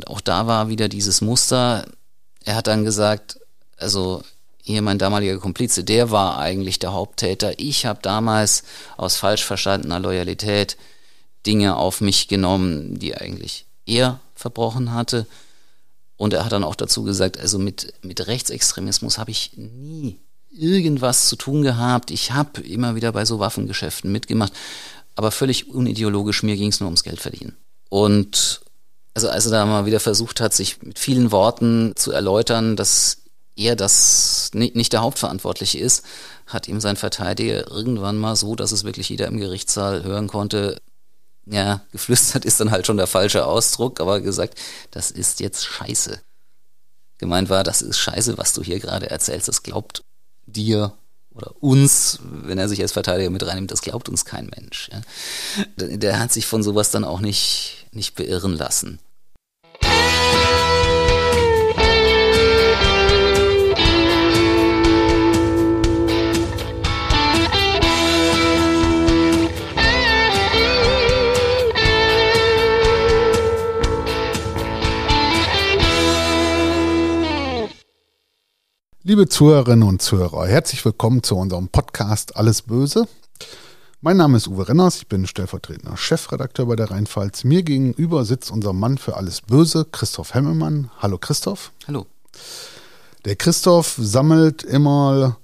Und auch da war wieder dieses Muster. Er hat dann gesagt, also hier mein damaliger Komplize, der war eigentlich der Haupttäter. Ich habe damals aus falsch verstandener Loyalität Dinge auf mich genommen, die eigentlich er verbrochen hatte. Und er hat dann auch dazu gesagt, also mit, mit Rechtsextremismus habe ich nie irgendwas zu tun gehabt. Ich habe immer wieder bei so Waffengeschäften mitgemacht, aber völlig unideologisch, mir ging es nur ums Geld verdienen. Und also als er da mal wieder versucht hat, sich mit vielen Worten zu erläutern, dass er das nicht der Hauptverantwortliche ist, hat ihm sein Verteidiger irgendwann mal so, dass es wirklich jeder im Gerichtssaal hören konnte, ja, geflüstert ist dann halt schon der falsche Ausdruck, aber gesagt, das ist jetzt scheiße. Gemeint war, das ist scheiße, was du hier gerade erzählst, das glaubt dir oder uns, wenn er sich als Verteidiger mit reinnimmt, das glaubt uns kein Mensch. Ja. Der hat sich von sowas dann auch nicht, nicht beirren lassen. Liebe Zuhörerinnen und Zuhörer, herzlich willkommen zu unserem Podcast Alles Böse. Mein Name ist Uwe Renners, ich bin stellvertretender Chefredakteur bei der Rheinpfalz. Mir gegenüber sitzt unser Mann für Alles Böse, Christoph Hemmelmann. Hallo Christoph. Hallo. Der Christoph sammelt immer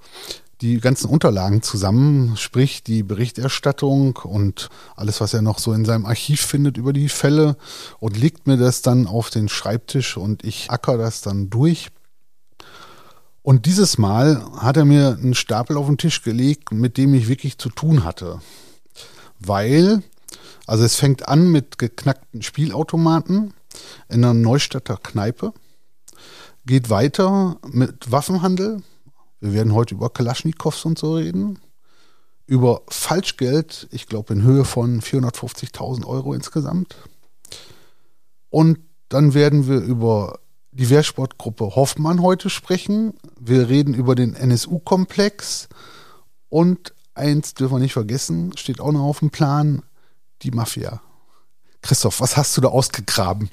die ganzen Unterlagen zusammen, sprich die Berichterstattung und alles, was er noch so in seinem Archiv findet über die Fälle und legt mir das dann auf den Schreibtisch und ich acker das dann durch und dieses Mal hat er mir einen Stapel auf den Tisch gelegt, mit dem ich wirklich zu tun hatte. Weil, also es fängt an mit geknackten Spielautomaten in einer Neustadter Kneipe, geht weiter mit Waffenhandel. Wir werden heute über Kalaschnikows und so reden. Über Falschgeld, ich glaube in Höhe von 450.000 Euro insgesamt. Und dann werden wir über die Wehrsportgruppe Hoffmann heute sprechen. Wir reden über den NSU-Komplex und eins dürfen wir nicht vergessen, steht auch noch auf dem Plan, die Mafia. Christoph, was hast du da ausgegraben?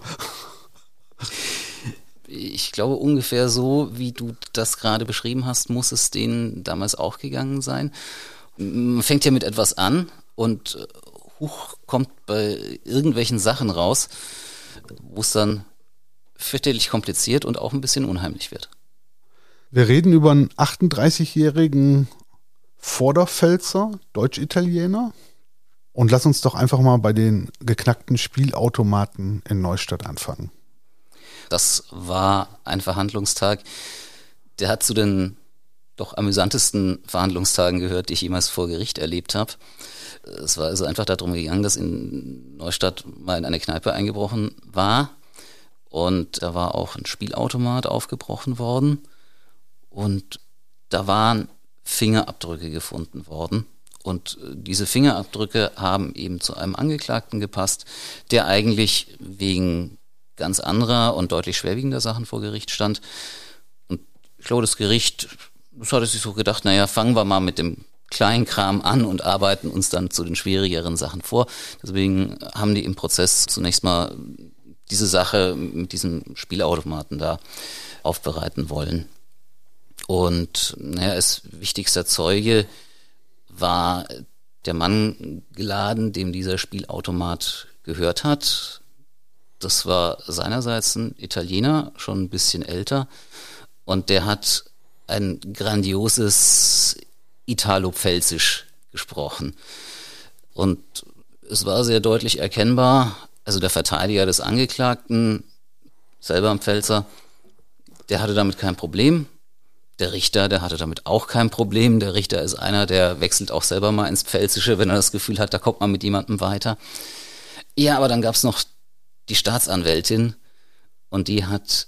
Ich glaube, ungefähr so, wie du das gerade beschrieben hast, muss es denen damals auch gegangen sein. Man fängt ja mit etwas an und äh, hoch kommt bei irgendwelchen Sachen raus, wo es dann fürchterlich kompliziert und auch ein bisschen unheimlich wird. Wir reden über einen 38-jährigen Vorderpfälzer, Deutsch-Italiener. Und lass uns doch einfach mal bei den geknackten Spielautomaten in Neustadt anfangen. Das war ein Verhandlungstag, der hat zu den doch amüsantesten Verhandlungstagen gehört, die ich jemals vor Gericht erlebt habe. Es war also einfach darum gegangen, dass in Neustadt mal in eine Kneipe eingebrochen war und da war auch ein Spielautomat aufgebrochen worden. Und da waren Fingerabdrücke gefunden worden. Und äh, diese Fingerabdrücke haben eben zu einem Angeklagten gepasst, der eigentlich wegen ganz anderer und deutlich schwerwiegender Sachen vor Gericht stand. Und ich glaube, das Gericht, das hatte sich so gedacht, naja, fangen wir mal mit dem Kleinkram an und arbeiten uns dann zu den schwierigeren Sachen vor. Deswegen haben die im Prozess zunächst mal diese Sache mit diesem Spielautomaten da aufbereiten wollen. Und naja, als wichtigster Zeuge war der Mann geladen, dem dieser Spielautomat gehört hat. Das war seinerseits ein Italiener, schon ein bisschen älter. Und der hat ein grandioses Italo-Pfälzisch gesprochen. Und es war sehr deutlich erkennbar, also der Verteidiger des Angeklagten, selber am Pfälzer, der hatte damit kein Problem. Der Richter, der hatte damit auch kein Problem. Der Richter ist einer, der wechselt auch selber mal ins Pfälzische, wenn er das Gefühl hat, da kommt man mit jemandem weiter. Ja, aber dann gab's noch die Staatsanwältin und die hat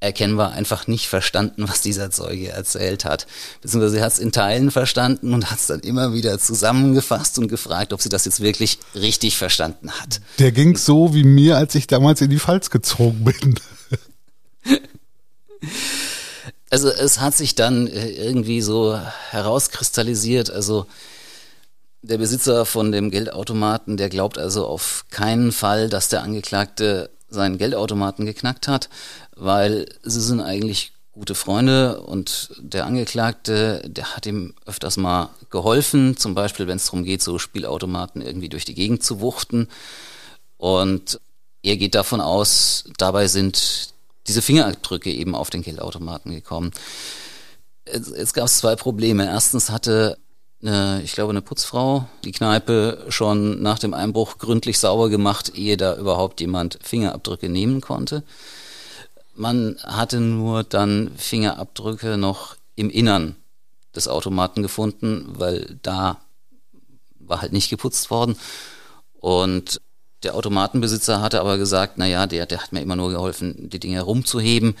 erkennbar einfach nicht verstanden, was dieser Zeuge erzählt hat. Beziehungsweise er hat es in Teilen verstanden und hat es dann immer wieder zusammengefasst und gefragt, ob sie das jetzt wirklich richtig verstanden hat. Der ging so wie mir, als ich damals in die Pfalz gezogen bin. Also es hat sich dann äh, irgendwie so herauskristallisiert, also der Besitzer von dem Geldautomaten, der glaubt also auf keinen Fall, dass der Angeklagte seinen Geldautomaten geknackt hat, weil sie sind eigentlich gute Freunde und der Angeklagte, der hat ihm öfters mal geholfen, zum Beispiel wenn es darum geht, so Spielautomaten irgendwie durch die Gegend zu wuchten. Und er geht davon aus, dabei sind diese Fingerabdrücke eben auf den Geldautomaten gekommen. Jetzt, jetzt gab es zwei Probleme. Erstens hatte eine, ich glaube, eine Putzfrau die Kneipe schon nach dem Einbruch gründlich sauber gemacht, ehe da überhaupt jemand Fingerabdrücke nehmen konnte. Man hatte nur dann Fingerabdrücke noch im Innern des Automaten gefunden, weil da war halt nicht geputzt worden. Und der Automatenbesitzer hatte aber gesagt, na ja, der, der hat mir immer nur geholfen, die Dinge rumzuheben.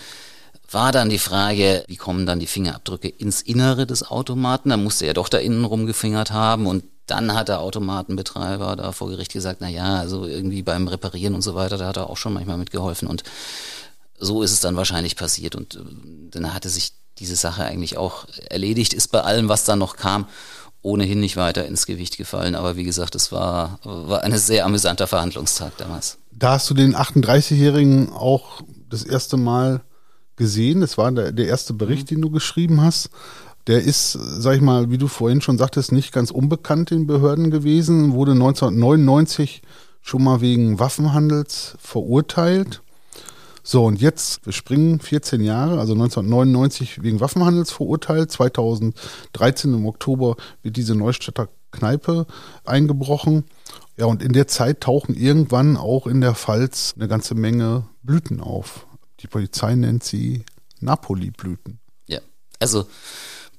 War dann die Frage, wie kommen dann die Fingerabdrücke ins Innere des Automaten? Da musste er doch da innen rumgefingert haben und dann hat der Automatenbetreiber da vor Gericht gesagt, na ja, also irgendwie beim Reparieren und so weiter, da hat er auch schon manchmal mitgeholfen und so ist es dann wahrscheinlich passiert und äh, dann hatte sich diese Sache eigentlich auch erledigt, ist bei allem, was dann noch kam, ohnehin nicht weiter ins Gewicht gefallen. Aber wie gesagt, es war, war ein sehr amüsanter Verhandlungstag damals. Da hast du den 38-Jährigen auch das erste Mal gesehen. Das war der, der erste Bericht, mhm. den du geschrieben hast. Der ist, sag ich mal, wie du vorhin schon sagtest, nicht ganz unbekannt in Behörden gewesen, wurde 1999 schon mal wegen Waffenhandels verurteilt. So, und jetzt, wir springen 14 Jahre, also 1999 wegen Waffenhandels verurteilt. 2013 im Oktober wird diese Neustädter Kneipe eingebrochen. Ja, und in der Zeit tauchen irgendwann auch in der Pfalz eine ganze Menge Blüten auf. Die Polizei nennt sie Napoli-Blüten. Ja, also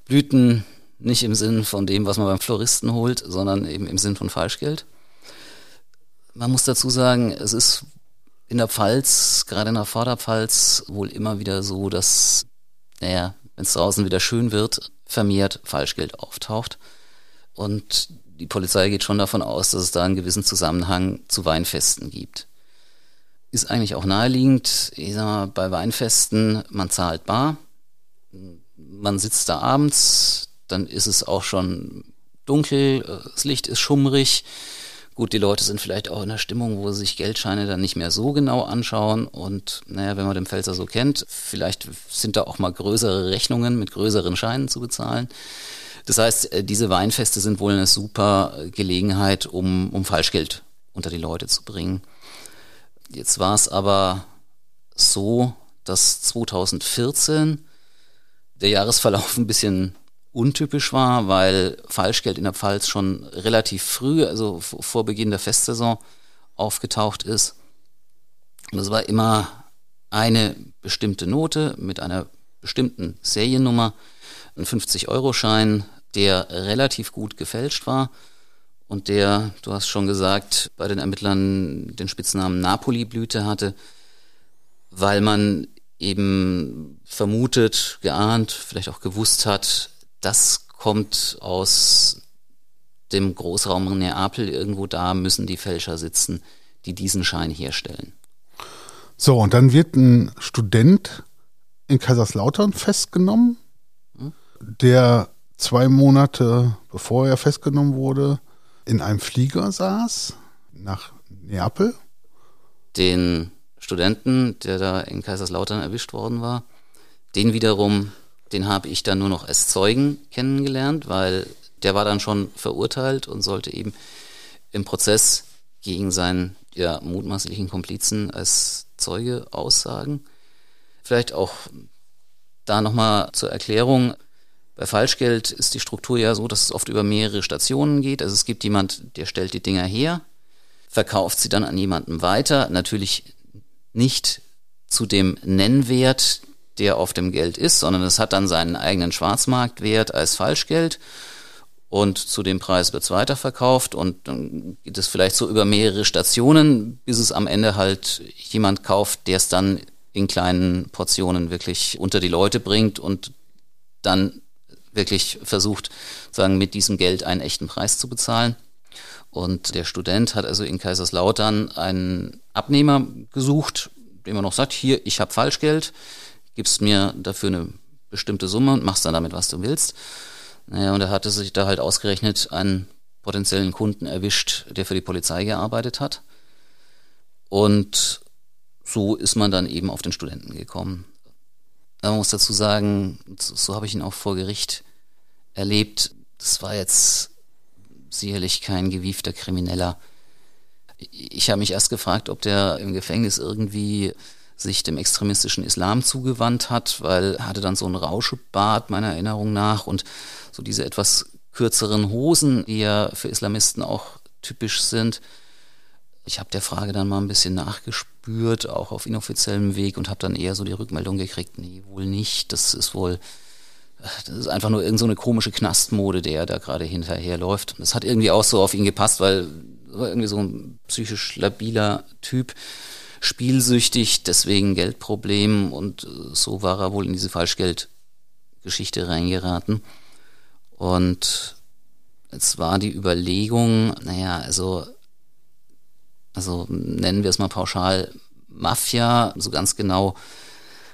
Blüten nicht im Sinn von dem, was man beim Floristen holt, sondern eben im Sinn von Falschgeld. Man muss dazu sagen, es ist in der Pfalz, gerade in der Vorderpfalz, wohl immer wieder so, dass, naja, wenn es draußen wieder schön wird, vermehrt Falschgeld auftaucht. Und die Polizei geht schon davon aus, dass es da einen gewissen Zusammenhang zu Weinfesten gibt. Ist eigentlich auch naheliegend, ich sag mal, bei Weinfesten, man zahlt bar, man sitzt da abends, dann ist es auch schon dunkel, das Licht ist schummrig, Gut, die Leute sind vielleicht auch in der Stimmung, wo sie sich Geldscheine dann nicht mehr so genau anschauen. Und naja, wenn man den Pfälzer so kennt, vielleicht sind da auch mal größere Rechnungen mit größeren Scheinen zu bezahlen. Das heißt, äh, diese Weinfeste sind wohl eine super Gelegenheit, um, um Falschgeld unter die Leute zu bringen. Jetzt war es aber so, dass 2014 der Jahresverlauf ein bisschen untypisch war, weil Falschgeld in der Pfalz schon relativ früh, also vor Beginn der Festsaison, aufgetaucht ist. Und es war immer eine bestimmte Note mit einer bestimmten Seriennummer, ein 50-Euro-Schein, der relativ gut gefälscht war und der, du hast schon gesagt, bei den Ermittlern den Spitznamen Napoli-Blüte hatte, weil man eben vermutet, geahnt, vielleicht auch gewusst hat, das kommt aus dem Großraum Neapel. Irgendwo da müssen die Fälscher sitzen, die diesen Schein herstellen. So, und dann wird ein Student in Kaiserslautern festgenommen, hm? der zwei Monate bevor er festgenommen wurde, in einem Flieger saß nach Neapel. Den Studenten, der da in Kaiserslautern erwischt worden war, den wiederum den habe ich dann nur noch als Zeugen kennengelernt, weil der war dann schon verurteilt und sollte eben im Prozess gegen seinen ja, mutmaßlichen Komplizen als Zeuge aussagen. Vielleicht auch da nochmal zur Erklärung. Bei Falschgeld ist die Struktur ja so, dass es oft über mehrere Stationen geht. Also es gibt jemand, der stellt die Dinger her, verkauft sie dann an jemanden weiter. Natürlich nicht zu dem Nennwert, der auf dem Geld ist, sondern es hat dann seinen eigenen Schwarzmarktwert als Falschgeld und zu dem Preis wird es weiterverkauft und dann geht es vielleicht so über mehrere Stationen, bis es am Ende halt jemand kauft, der es dann in kleinen Portionen wirklich unter die Leute bringt und dann wirklich versucht, sagen, mit diesem Geld einen echten Preis zu bezahlen. Und der Student hat also in Kaiserslautern einen Abnehmer gesucht, dem er noch sagt, hier, ich habe Falschgeld, gibst mir dafür eine bestimmte Summe und machst dann damit, was du willst. Naja, und er hatte sich da halt ausgerechnet einen potenziellen Kunden erwischt, der für die Polizei gearbeitet hat. Und so ist man dann eben auf den Studenten gekommen. Man muss dazu sagen, so habe ich ihn auch vor Gericht erlebt. Das war jetzt sicherlich kein gewiefter Krimineller. Ich habe mich erst gefragt, ob der im Gefängnis irgendwie sich dem extremistischen Islam zugewandt hat, weil er hatte dann so ein Rauschebart meiner Erinnerung nach und so diese etwas kürzeren Hosen, die ja für Islamisten auch typisch sind. Ich habe der Frage dann mal ein bisschen nachgespürt, auch auf inoffiziellem Weg und habe dann eher so die Rückmeldung gekriegt, nee, wohl nicht. Das ist wohl, das ist einfach nur irgendeine so komische Knastmode, der da gerade hinterherläuft. Das hat irgendwie auch so auf ihn gepasst, weil war irgendwie so ein psychisch labiler Typ, spielsüchtig, deswegen Geldproblem und so war er wohl in diese Falschgeldgeschichte reingeraten. Und es war die Überlegung, naja, also also nennen wir es mal pauschal Mafia, so ganz genau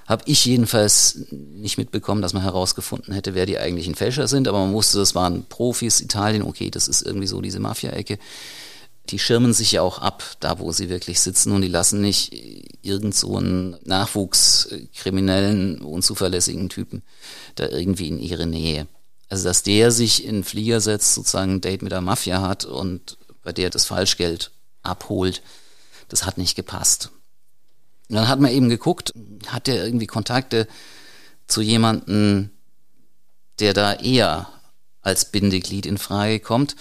habe ich jedenfalls nicht mitbekommen, dass man herausgefunden hätte, wer die eigentlichen Fälscher sind, aber man wusste, das waren Profis, Italien, okay, das ist irgendwie so diese Mafia-Ecke. Die schirmen sich ja auch ab, da wo sie wirklich sitzen und die lassen nicht irgend so einen nachwuchskriminellen, unzuverlässigen Typen da irgendwie in ihre Nähe. Also dass der sich in den Flieger setzt, sozusagen ein Date mit der Mafia hat und bei der das Falschgeld abholt. Das hat nicht gepasst. Und dann hat man eben geguckt, hat der irgendwie Kontakte zu jemanden, der da eher als Bindeglied in Frage kommt.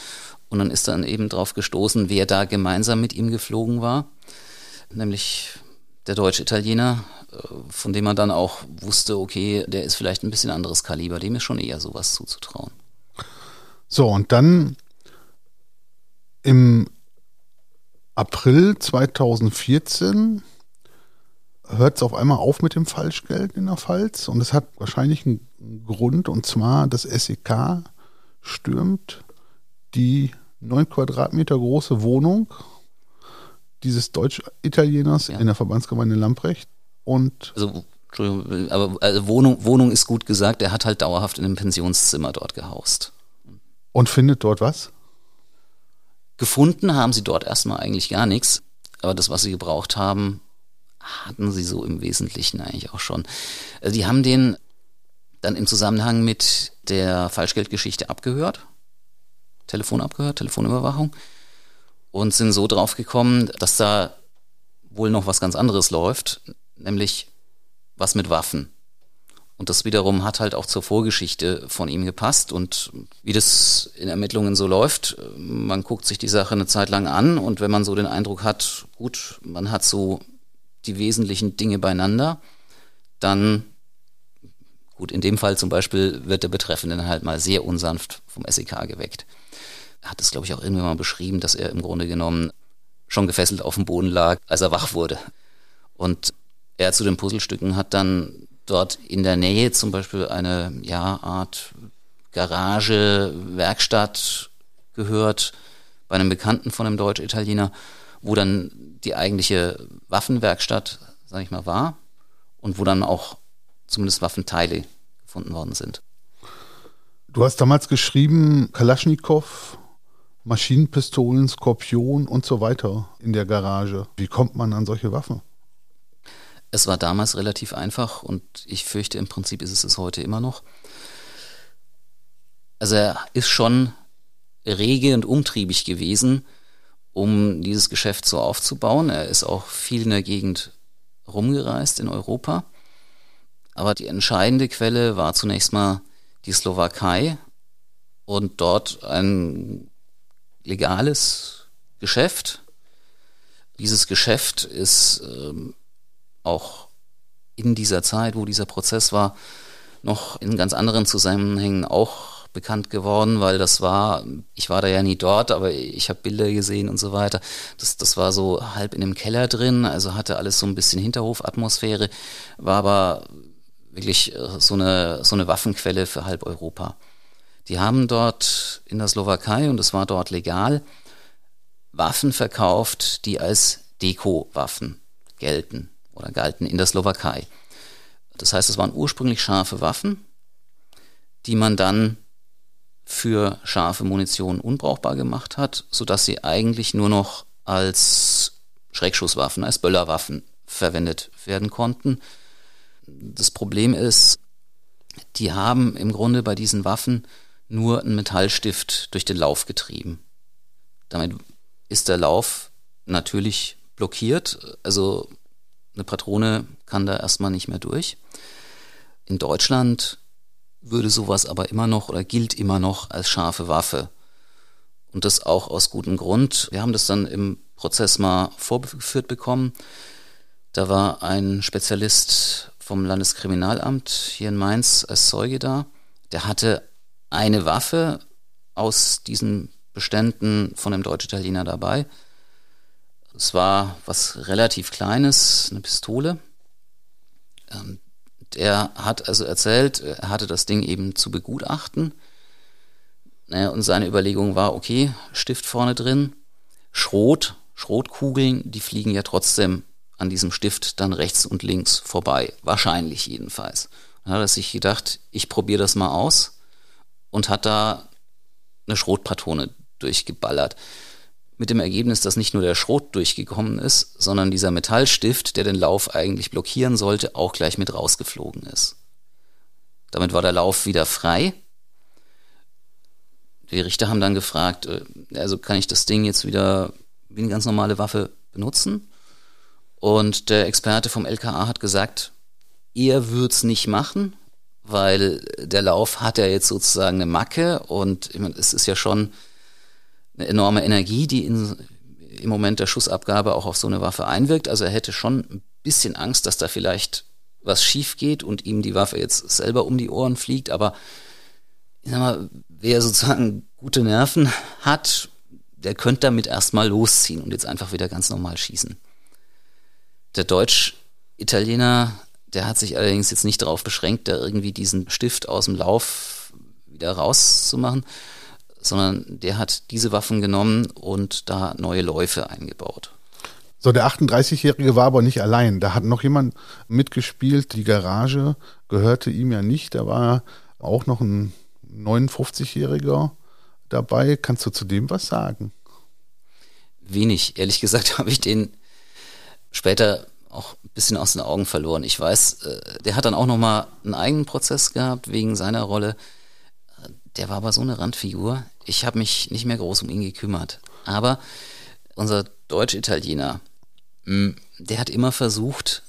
Und dann ist dann eben drauf gestoßen, wer da gemeinsam mit ihm geflogen war. Nämlich der deutsche Italiener, äh, von dem man dann auch wusste, okay, der ist vielleicht ein bisschen anderes Kaliber, dem ist schon eher sowas zuzutrauen. So, und dann im April 2014 hört es auf einmal auf mit dem Falschgeld in der Pfalz und es hat wahrscheinlich einen Grund und zwar das SEK stürmt die neun Quadratmeter große Wohnung dieses Deutsch-Italieners ja. in der Verbandsgemeinde Lamprecht und also Entschuldigung, aber also Wohnung, Wohnung ist gut gesagt, er hat halt dauerhaft in einem Pensionszimmer dort gehaust. Und findet dort was? Gefunden haben sie dort erstmal eigentlich gar nichts, aber das, was sie gebraucht haben, hatten sie so im Wesentlichen eigentlich auch schon. Also die haben den dann im Zusammenhang mit der Falschgeldgeschichte abgehört, Telefon abgehört, Telefonüberwachung und sind so drauf gekommen, dass da wohl noch was ganz anderes läuft, nämlich was mit Waffen. Und das wiederum hat halt auch zur Vorgeschichte von ihm gepasst. Und wie das in Ermittlungen so läuft, man guckt sich die Sache eine Zeit lang an und wenn man so den Eindruck hat, gut, man hat so die wesentlichen Dinge beieinander, dann, gut, in dem Fall zum Beispiel wird der Betreffende dann halt mal sehr unsanft vom SEK geweckt. Er hat es, glaube ich, auch irgendwann mal beschrieben, dass er im Grunde genommen schon gefesselt auf dem Boden lag, als er wach wurde. Und er zu den Puzzlestücken hat dann dort in der Nähe zum Beispiel eine ja, Art Garage, Werkstatt gehört bei einem Bekannten von einem Deutsch-Italiener, wo dann die eigentliche Waffenwerkstatt, sag ich mal, war und wo dann auch zumindest Waffenteile gefunden worden sind. Du hast damals geschrieben, Kalaschnikow, Maschinenpistolen, Skorpion und so weiter in der Garage. Wie kommt man an solche Waffen? Es war damals relativ einfach und ich fürchte, im Prinzip ist es es heute immer noch. Also er ist schon rege und umtriebig gewesen, um dieses Geschäft so aufzubauen. Er ist auch viel in der Gegend rumgereist in Europa. Aber die entscheidende Quelle war zunächst mal die Slowakei und dort ein legales Geschäft. Dieses Geschäft ist ähm, auch in dieser Zeit, wo dieser Prozess war, noch in ganz anderen Zusammenhängen auch bekannt geworden, weil das war, ich war da ja nie dort, aber ich habe Bilder gesehen und so weiter. Das, das war so halb in einem Keller drin, also hatte alles so ein bisschen Hinterhofatmosphäre, war aber wirklich äh, so eine, so eine Waffenquelle für halb Europa. Die haben dort in der Slowakei, und es war dort legal, Waffen verkauft, die als Deko-Waffen gelten oder galten in der Slowakei. Das heißt, es waren ursprünglich scharfe Waffen, die man dann für scharfe Munition unbrauchbar gemacht hat, sodass sie eigentlich nur noch als Schreckschusswaffen, als Böllerwaffen verwendet werden konnten. Das Problem ist, die haben im Grunde bei diesen Waffen nur einen Metallstift durch den Lauf getrieben. Damit ist der Lauf natürlich blockiert, also eine Patrone kann da erstmal nicht mehr durch. In Deutschland würde sowas aber immer noch oder gilt immer noch als scharfe Waffe. Und das auch aus gutem Grund. Wir haben das dann im Prozess mal vorgeführt bekommen. Da war ein Spezialist vom Landeskriminalamt hier in Mainz als Zeuge da. Der hatte eine Waffe aus diesen Beständen von dem Deutsch-Italiener dabei. Es war was relativ Kleines, eine Pistole. Der hat also erzählt, er hatte das Ding eben zu begutachten. Und seine Überlegung war, okay, Stift vorne drin, Schrot, Schrotkugeln, die fliegen ja trotzdem an diesem Stift dann rechts und links vorbei. Wahrscheinlich jedenfalls. Dann hat er sich gedacht, ich probiere das mal aus und hat da eine Schrotpatrone durchgeballert. Mit dem Ergebnis, dass nicht nur der Schrot durchgekommen ist, sondern dieser Metallstift, der den Lauf eigentlich blockieren sollte, auch gleich mit rausgeflogen ist. Damit war der Lauf wieder frei. Die Richter haben dann gefragt, äh, also kann ich das Ding jetzt wieder wie eine ganz normale Waffe benutzen? Und der Experte vom LKA hat gesagt, er würde es nicht machen, weil der Lauf hat ja jetzt sozusagen eine Macke und meine, es ist ja schon eine enorme Energie, die in, im Moment der Schussabgabe auch auf so eine Waffe einwirkt. Also er hätte schon ein bisschen Angst, dass da vielleicht was schief geht und ihm die Waffe jetzt selber um die Ohren fliegt. Aber ich sag mal, wer sozusagen gute Nerven hat, der könnte damit erstmal losziehen und jetzt einfach wieder ganz normal schießen. Der Deutsch-Italiener, der hat sich allerdings jetzt nicht darauf beschränkt, da irgendwie diesen Stift aus dem Lauf wieder rauszumachen, sondern der hat diese Waffen genommen und da neue Läufe eingebaut. So, der 38-Jährige war aber nicht allein. Da hat noch jemand mitgespielt. Die Garage gehörte ihm ja nicht. Da war auch noch ein 59-Jähriger dabei. Kannst du zu dem was sagen? Wenig. Ehrlich gesagt habe ich den später auch ein bisschen aus den Augen verloren. Ich weiß, äh, der hat dann auch nochmal einen eigenen Prozess gehabt wegen seiner Rolle. Der war aber so eine Randfigur. Ich habe mich nicht mehr groß um ihn gekümmert. Aber unser Deutsch-Italiener, hm, der hat immer versucht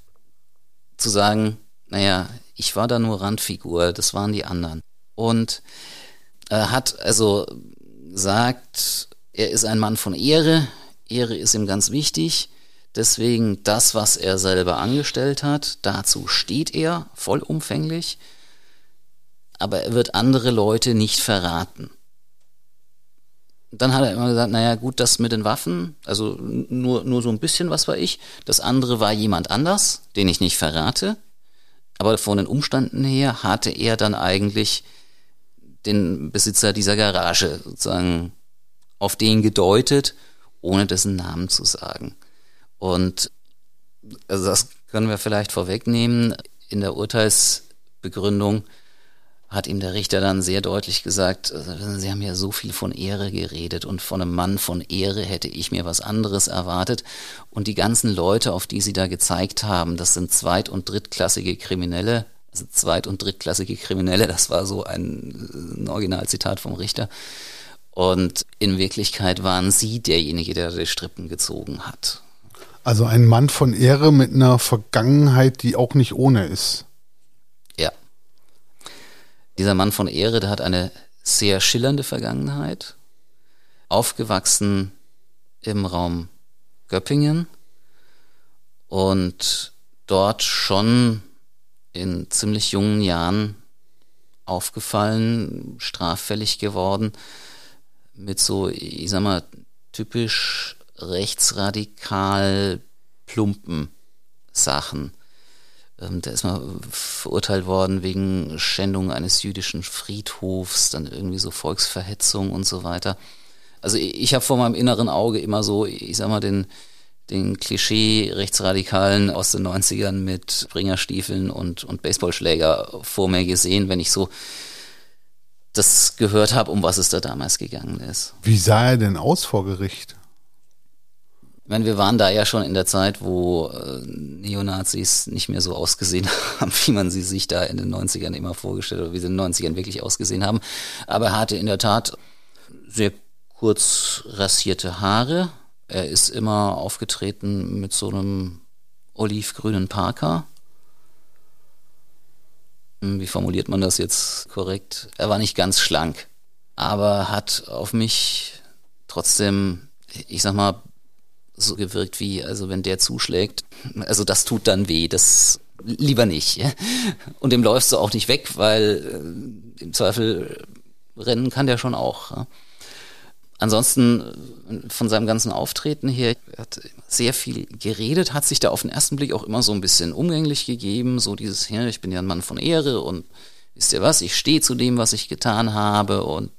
zu sagen, naja, ich war da nur Randfigur, das waren die anderen. Und er hat also gesagt, er ist ein Mann von Ehre, Ehre ist ihm ganz wichtig Deswegen das, was er selber angestellt hat, dazu steht er vollumfänglich, aber er wird andere Leute nicht verraten. Dann hat er immer gesagt, naja gut, das mit den Waffen, also nur, nur so ein bisschen was war ich, das andere war jemand anders, den ich nicht verrate, aber von den Umständen her hatte er dann eigentlich den Besitzer dieser Garage sozusagen auf den gedeutet, ohne dessen Namen zu sagen. Und also das können wir vielleicht vorwegnehmen. In der Urteilsbegründung hat ihm der Richter dann sehr deutlich gesagt, also Sie haben ja so viel von Ehre geredet und von einem Mann von Ehre hätte ich mir was anderes erwartet. Und die ganzen Leute, auf die Sie da gezeigt haben, das sind zweit- und drittklassige Kriminelle, also zweit- und drittklassige Kriminelle, das war so ein, ein Originalzitat vom Richter. Und in Wirklichkeit waren Sie derjenige, der die Strippen gezogen hat. Also ein Mann von Ehre mit einer Vergangenheit, die auch nicht ohne ist. Dieser Mann von Ehre, der hat eine sehr schillernde Vergangenheit. Aufgewachsen im Raum Göppingen und dort schon in ziemlich jungen Jahren aufgefallen, straffällig geworden, mit so, ich sag mal, typisch rechtsradikal plumpen Sachen. Ähm, da ist mal verurteilt worden wegen Schändung eines jüdischen Friedhofs, dann irgendwie so Volksverhetzung und so weiter. Also ich, ich habe vor meinem inneren Auge immer so, ich sag mal, den, den Klischee-Rechtsradikalen aus den 90ern mit Bringerstiefeln und, und Baseballschläger vor mir gesehen, wenn ich so das gehört habe, um was es da damals gegangen ist. Wie sah er denn aus vor Gericht? Meine, wir waren da ja schon in der Zeit, wo äh, Neonazis nicht mehr so ausgesehen haben, wie man sie sich da in den 90ern immer vorgestellt hat, oder wie sie in den 90ern wirklich ausgesehen haben. Aber er hatte in der Tat sehr kurz rasierte Haare. Er ist immer aufgetreten mit so einem olivgrünen Parker. Hm, wie formuliert man das jetzt korrekt? Er war nicht ganz schlank, aber hat auf mich trotzdem, ich sag mal, so gewirkt wie, also wenn der zuschlägt, also das tut dann weh, das lieber nicht. Und dem läufst du auch nicht weg, weil äh, im Zweifel rennen kann der schon auch. Ansonsten äh, von seinem ganzen Auftreten her, er hat sehr viel geredet, hat sich da auf den ersten Blick auch immer so ein bisschen umgänglich gegeben, so dieses, ja, ich bin ja ein Mann von Ehre und wisst ihr was, ich stehe zu dem, was ich getan habe und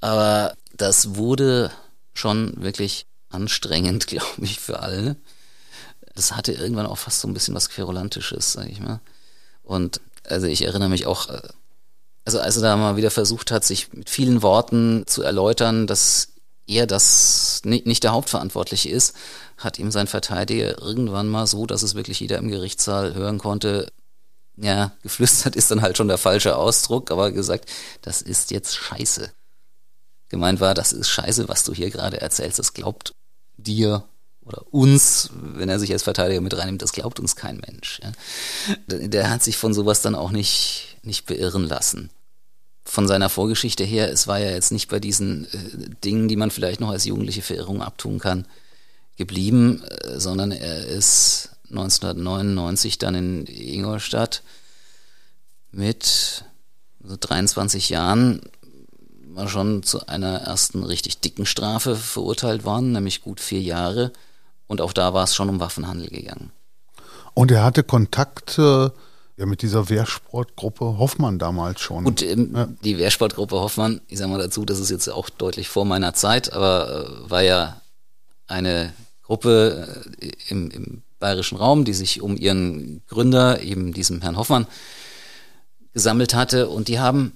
aber das wurde schon wirklich anstrengend, glaube ich, für alle. Das hatte irgendwann auch fast so ein bisschen was Querulantisches, sag ich mal. Und also ich erinnere mich auch, äh, also als er da mal wieder versucht hat, sich mit vielen Worten zu erläutern, dass er das nicht der Hauptverantwortliche ist, hat ihm sein Verteidiger irgendwann mal so, dass es wirklich jeder im Gerichtssaal hören konnte, ja, geflüstert ist dann halt schon der falsche Ausdruck, aber gesagt, das ist jetzt scheiße. Gemeint war, das ist scheiße, was du hier gerade erzählst, das glaubt dir oder uns, wenn er sich als Verteidiger mit reinnimmt, das glaubt uns kein Mensch. Ja. Der hat sich von sowas dann auch nicht, nicht beirren lassen. Von seiner Vorgeschichte her, es war ja jetzt nicht bei diesen äh, Dingen, die man vielleicht noch als jugendliche Verirrung abtun kann, geblieben, äh, sondern er ist 1999 dann in Ingolstadt mit so 23 Jahren war schon zu einer ersten richtig dicken Strafe verurteilt worden, nämlich gut vier Jahre. Und auch da war es schon um Waffenhandel gegangen. Und er hatte Kontakte ja, mit dieser Wehrsportgruppe Hoffmann damals schon. Gut, ähm, ja. die Wehrsportgruppe Hoffmann, ich sage mal dazu, das ist jetzt auch deutlich vor meiner Zeit, aber äh, war ja eine Gruppe äh, im, im bayerischen Raum, die sich um ihren Gründer, eben diesem Herrn Hoffmann, gesammelt hatte und die haben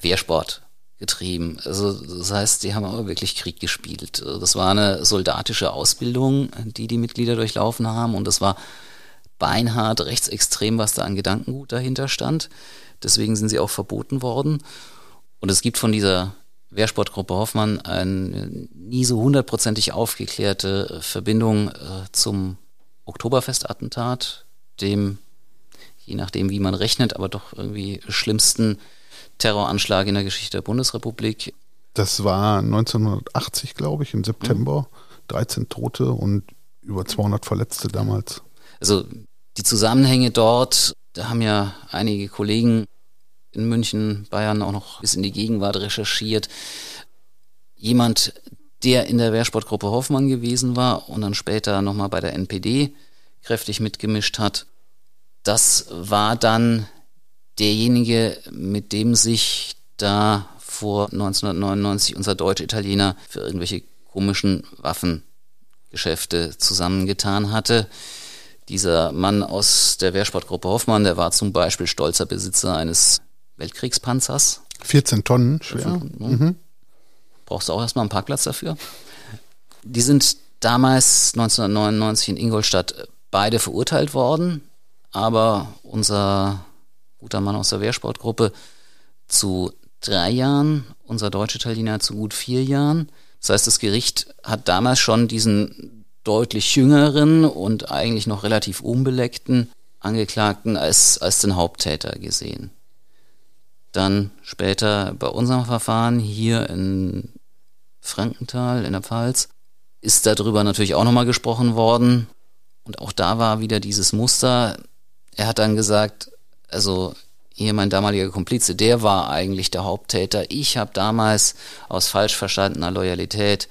Wehrsport getrieben. Also das heißt, die haben aber wirklich Krieg gespielt. Das war eine soldatische Ausbildung, die die Mitglieder durchlaufen haben und das war beinhart rechtsextrem, was da an Gedankengut dahinter stand. Deswegen sind sie auch verboten worden. Und es gibt von dieser Wehrsportgruppe Hoffmann eine nie so hundertprozentig aufgeklärte Verbindung äh, zum Oktoberfestattentat, dem, je nachdem wie man rechnet, aber doch irgendwie schlimmsten Terroranschlag in der Geschichte der Bundesrepublik. Das war 1980, glaube ich, im September. Mhm. 13 Tote und über 200 Verletzte damals. Also die Zusammenhänge dort, da haben ja einige Kollegen in München, Bayern auch noch bis in die Gegenwart recherchiert. Jemand, der in der Wehrsportgruppe Hoffmann gewesen war und dann später nochmal bei der NPD kräftig mitgemischt hat, das war dann derjenige, mit dem sich da vor 1999 unser Deutsch-Italiener für irgendwelche komischen Waffengeschäfte zusammengetan hatte. Dieser Mann aus der Wehrsportgruppe Hoffmann, der war zum Beispiel stolzer Besitzer eines Weltkriegspanzers. 14 Tonnen schwer. Ne? Mhm. Brauchst du auch erstmal einen Parkplatz dafür. Die sind damals 1999 in Ingolstadt beide verurteilt worden, aber unser guter Mann aus der Wehrsportgruppe, zu drei Jahren, unser deutscher Italiener zu gut vier Jahren. Das heißt, das Gericht hat damals schon diesen deutlich jüngeren und eigentlich noch relativ unbeleckten Angeklagten als, als den Haupttäter gesehen. Dann später bei unserem Verfahren hier in Frankenthal in der Pfalz ist darüber natürlich auch nochmal gesprochen worden. Und auch da war wieder dieses Muster. Er hat dann gesagt, also hier mein damaliger Komplize, der war eigentlich der Haupttäter. Ich habe damals aus falsch verstandener Loyalität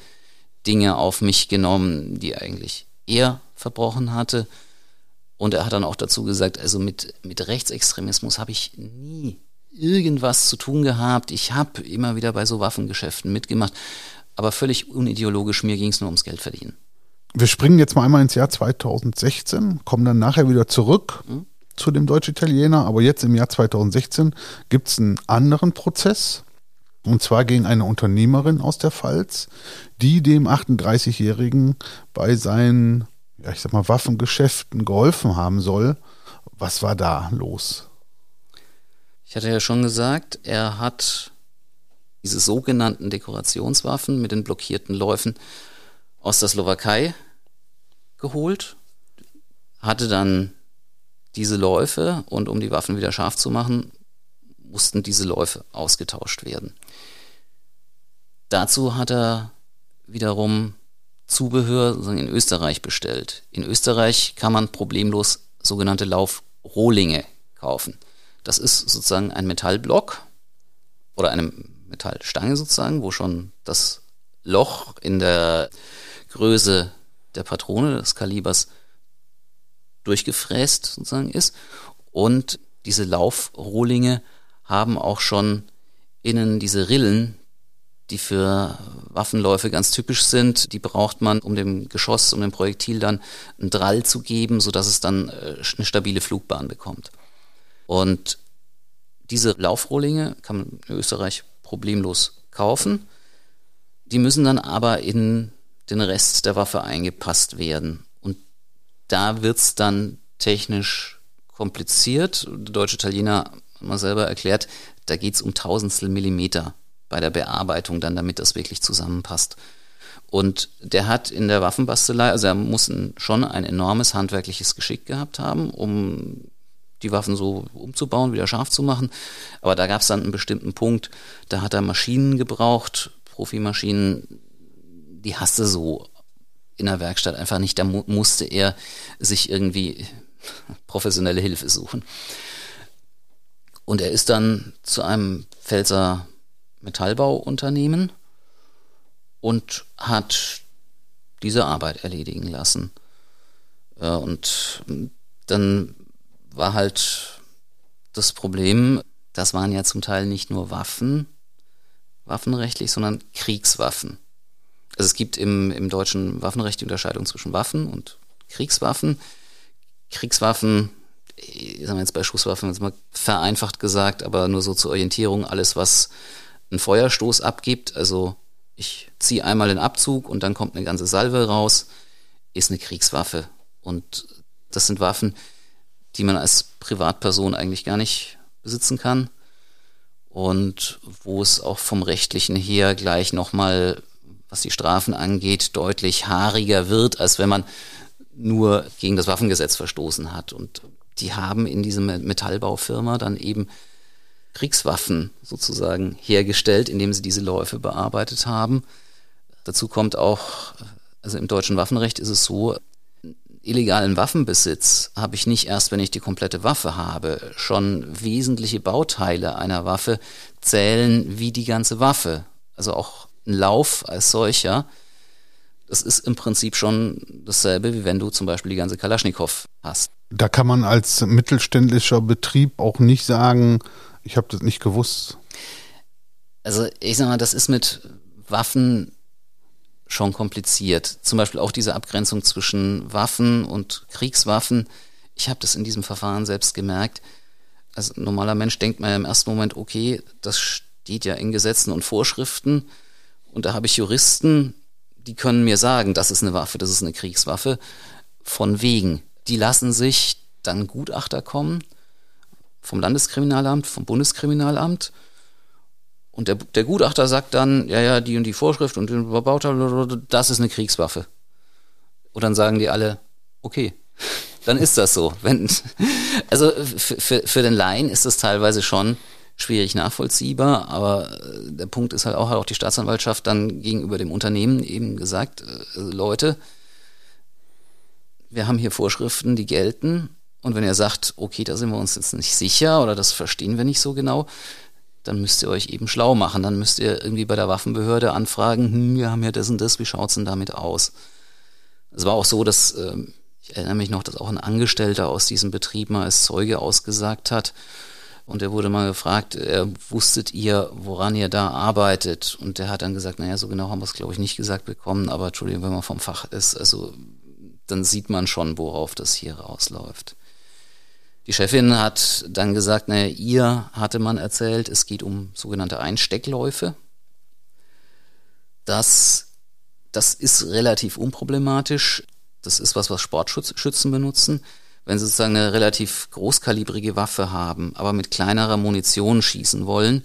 Dinge auf mich genommen, die eigentlich er verbrochen hatte. Und er hat dann auch dazu gesagt, also mit, mit Rechtsextremismus habe ich nie irgendwas zu tun gehabt. Ich habe immer wieder bei so Waffengeschäften mitgemacht, aber völlig unideologisch, mir ging es nur ums Geld verdienen. Wir springen jetzt mal einmal ins Jahr 2016, kommen dann nachher wieder zurück. Hm? Zu dem Deutsch-Italiener, aber jetzt im Jahr 2016 gibt es einen anderen Prozess. Und zwar gegen eine Unternehmerin aus der Pfalz, die dem 38-Jährigen bei seinen, ja, ich sag mal, Waffengeschäften geholfen haben soll. Was war da los? Ich hatte ja schon gesagt, er hat diese sogenannten Dekorationswaffen mit den blockierten Läufen aus der Slowakei geholt, hatte dann diese Läufe und um die Waffen wieder scharf zu machen, mussten diese Läufe ausgetauscht werden. Dazu hat er wiederum Zubehör in Österreich bestellt. In Österreich kann man problemlos sogenannte Laufrohlinge kaufen. Das ist sozusagen ein Metallblock oder eine Metallstange sozusagen, wo schon das Loch in der Größe der Patrone des Kalibers durchgefräst sozusagen ist. Und diese Laufrohlinge haben auch schon innen diese Rillen, die für Waffenläufe ganz typisch sind. Die braucht man, um dem Geschoss, um dem Projektil dann einen Drall zu geben, sodass es dann äh, eine stabile Flugbahn bekommt. Und diese Laufrohlinge kann man in Österreich problemlos kaufen. Die müssen dann aber in den Rest der Waffe eingepasst werden. Da wird es dann technisch kompliziert. Der deutsche Italiener hat mal selber erklärt, da geht es um Tausendstel Millimeter bei der Bearbeitung dann, damit das wirklich zusammenpasst. Und der hat in der Waffenbastelei, also er muss ein, schon ein enormes handwerkliches Geschick gehabt haben, um die Waffen so umzubauen, wieder scharf zu machen. Aber da gab es dann einen bestimmten Punkt, da hat er Maschinen gebraucht, Profimaschinen, die hasste so in der Werkstatt einfach nicht. Da mu musste er sich irgendwie professionelle Hilfe suchen. Und er ist dann zu einem Pfälzer Metallbauunternehmen und hat diese Arbeit erledigen lassen. Äh, und dann war halt das Problem, das waren ja zum Teil nicht nur Waffen, waffenrechtlich, sondern Kriegswaffen. Also es gibt im, im deutschen Waffenrecht die Unterscheidung zwischen Waffen und Kriegswaffen. Kriegswaffen, sagen wir jetzt bei Schusswaffen jetzt mal vereinfacht gesagt, aber nur so zur Orientierung, alles was einen Feuerstoß abgibt, also ich ziehe einmal den Abzug und dann kommt eine ganze Salve raus, ist eine Kriegswaffe. Und das sind Waffen, die man als Privatperson eigentlich gar nicht besitzen kann. Und wo es auch vom rechtlichen her gleich nochmal, was die Strafen angeht, deutlich haariger wird, als wenn man nur gegen das Waffengesetz verstoßen hat. Und die haben in dieser Metallbaufirma dann eben Kriegswaffen sozusagen hergestellt, indem sie diese Läufe bearbeitet haben. Dazu kommt auch, also im deutschen Waffenrecht ist es so, illegalen Waffenbesitz habe ich nicht erst, wenn ich die komplette Waffe habe. Schon wesentliche Bauteile einer Waffe zählen wie die ganze Waffe. Also auch Lauf als solcher. Das ist im Prinzip schon dasselbe, wie wenn du zum Beispiel die ganze Kalaschnikow hast. Da kann man als mittelständischer Betrieb auch nicht sagen, ich habe das nicht gewusst. Also ich sag mal, das ist mit Waffen schon kompliziert. Zum Beispiel auch diese Abgrenzung zwischen Waffen und Kriegswaffen. Ich habe das in diesem Verfahren selbst gemerkt. Als normaler Mensch denkt man ja im ersten Moment, okay, das steht ja in Gesetzen und Vorschriften. Und da habe ich Juristen, die können mir sagen, das ist eine Waffe, das ist eine Kriegswaffe. Von wegen. Die lassen sich dann Gutachter kommen vom Landeskriminalamt, vom Bundeskriminalamt. Und der, der Gutachter sagt dann, ja, ja, die und die Vorschrift und das ist eine Kriegswaffe. Und dann sagen die alle, okay, dann ist das so. Wenn, also für, für den Laien ist das teilweise schon schwierig nachvollziehbar, aber der Punkt ist halt auch, hat auch die Staatsanwaltschaft dann gegenüber dem Unternehmen eben gesagt, äh, Leute, wir haben hier Vorschriften, die gelten und wenn ihr sagt, okay, da sind wir uns jetzt nicht sicher oder das verstehen wir nicht so genau, dann müsst ihr euch eben schlau machen. Dann müsst ihr irgendwie bei der Waffenbehörde anfragen, hm, wir haben ja das und das, wie schaut's denn damit aus? Es war auch so, dass, äh, ich erinnere mich noch, dass auch ein Angestellter aus diesem Betrieb mal als Zeuge ausgesagt hat. Und er wurde mal gefragt, äh, wusstet ihr, woran ihr da arbeitet? Und der hat dann gesagt, naja, so genau haben wir es, glaube ich, nicht gesagt bekommen, aber Entschuldigung, wenn man vom Fach ist, also dann sieht man schon, worauf das hier rausläuft. Die Chefin hat dann gesagt, naja, ihr hatte man erzählt, es geht um sogenannte Einsteckläufe. Das, das ist relativ unproblematisch. Das ist was, was Sportschützen benutzen. Wenn sie sozusagen eine relativ großkalibrige Waffe haben, aber mit kleinerer Munition schießen wollen,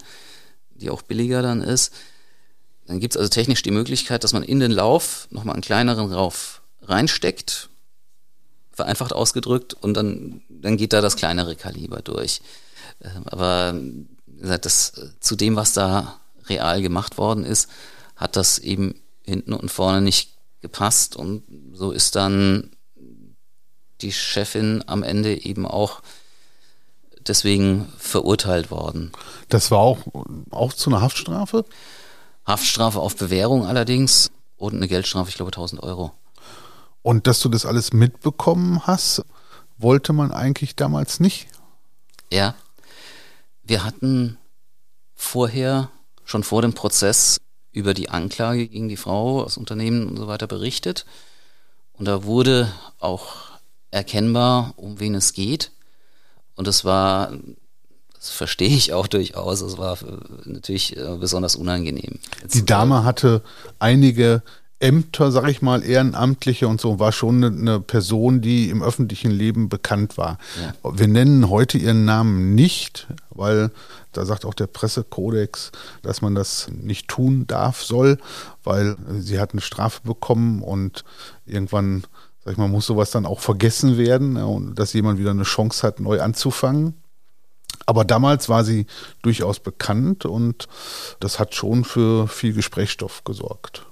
die auch billiger dann ist, dann gibt es also technisch die Möglichkeit, dass man in den Lauf nochmal einen kleineren Rauf reinsteckt, vereinfacht ausgedrückt, und dann, dann geht da das kleinere Kaliber durch. Ähm, aber das, zu dem, was da real gemacht worden ist, hat das eben hinten und vorne nicht gepasst und so ist dann die Chefin am Ende eben auch deswegen verurteilt worden. Das war auch, auch zu einer Haftstrafe? Haftstrafe auf Bewährung allerdings und eine Geldstrafe, ich glaube 1000 Euro. Und dass du das alles mitbekommen hast, wollte man eigentlich damals nicht? Ja. Wir hatten vorher, schon vor dem Prozess, über die Anklage gegen die Frau, das Unternehmen und so weiter berichtet. Und da wurde auch erkennbar, um wen es geht. Und es war das verstehe ich auch durchaus. Es war natürlich äh, besonders unangenehm. Jetzt die Dame hatte einige Ämter, sag ich mal, Ehrenamtliche und so, war schon eine, eine Person, die im öffentlichen Leben bekannt war. Ja. Wir nennen heute ihren Namen nicht, weil da sagt auch der Pressekodex, dass man das nicht tun darf, soll, weil sie hat eine Strafe bekommen und irgendwann, sag ich mal, muss sowas dann auch vergessen werden und dass jemand wieder eine Chance hat, neu anzufangen. Aber damals war sie durchaus bekannt und das hat schon für viel Gesprächsstoff gesorgt.